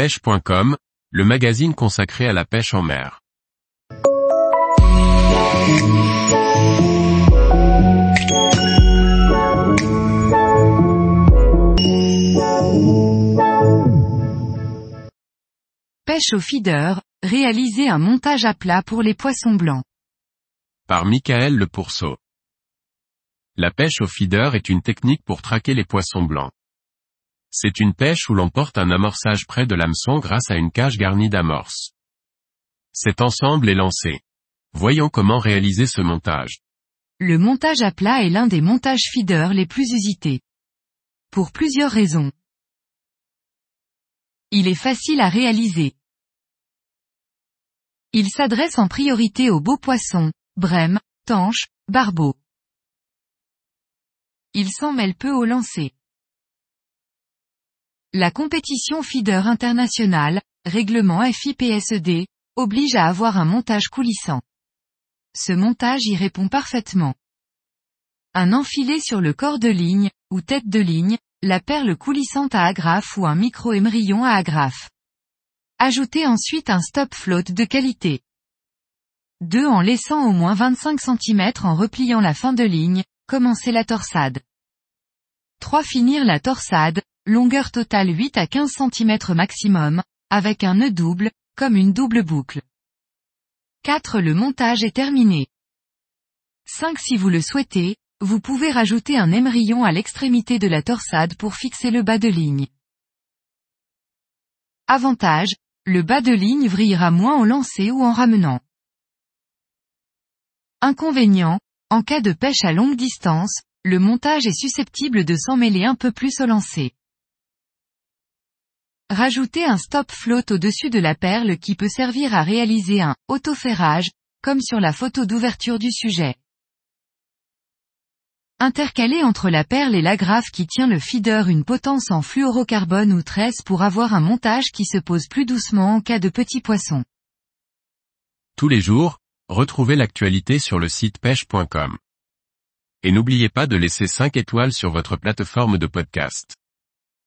pêche.com, le magazine consacré à la pêche en mer. Pêche au feeder, réaliser un montage à plat pour les poissons blancs. Par Michael Le Pourceau. La pêche au feeder est une technique pour traquer les poissons blancs. C'est une pêche où l'on porte un amorçage près de l'hameçon grâce à une cage garnie d'amorces. Cet ensemble est lancé. Voyons comment réaliser ce montage. Le montage à plat est l'un des montages feeder les plus usités. Pour plusieurs raisons. Il est facile à réaliser. Il s'adresse en priorité aux beaux poissons, brèmes, tanches, barbeaux. Il s'en mêle peu au lancer. La compétition feeder internationale, règlement FIPSED, oblige à avoir un montage coulissant. Ce montage y répond parfaitement. Un enfilé sur le corps de ligne, ou tête de ligne, la perle coulissante à agrafe ou un micro-émerillon à agrafe. Ajoutez ensuite un stop float de qualité. 2 en laissant au moins 25 cm en repliant la fin de ligne, commencez la torsade. 3 finir la torsade, longueur totale 8 à 15 cm maximum, avec un nœud double, comme une double boucle. 4 Le montage est terminé. 5 Si vous le souhaitez, vous pouvez rajouter un émerillon à l'extrémité de la torsade pour fixer le bas de ligne. Avantage, le bas de ligne vrillera moins au lancer ou en ramenant. Inconvénient, en cas de pêche à longue distance, le montage est susceptible de s'emmêler un peu plus au lancer. Rajoutez un stop float au-dessus de la perle qui peut servir à réaliser un autoferrage, comme sur la photo d'ouverture du sujet. Intercaler entre la perle et l'agrafe qui tient le feeder une potence en fluorocarbone ou tresse pour avoir un montage qui se pose plus doucement en cas de petits poissons. Tous les jours, retrouvez l'actualité sur le site pêche.com. Et n'oubliez pas de laisser 5 étoiles sur votre plateforme de podcast.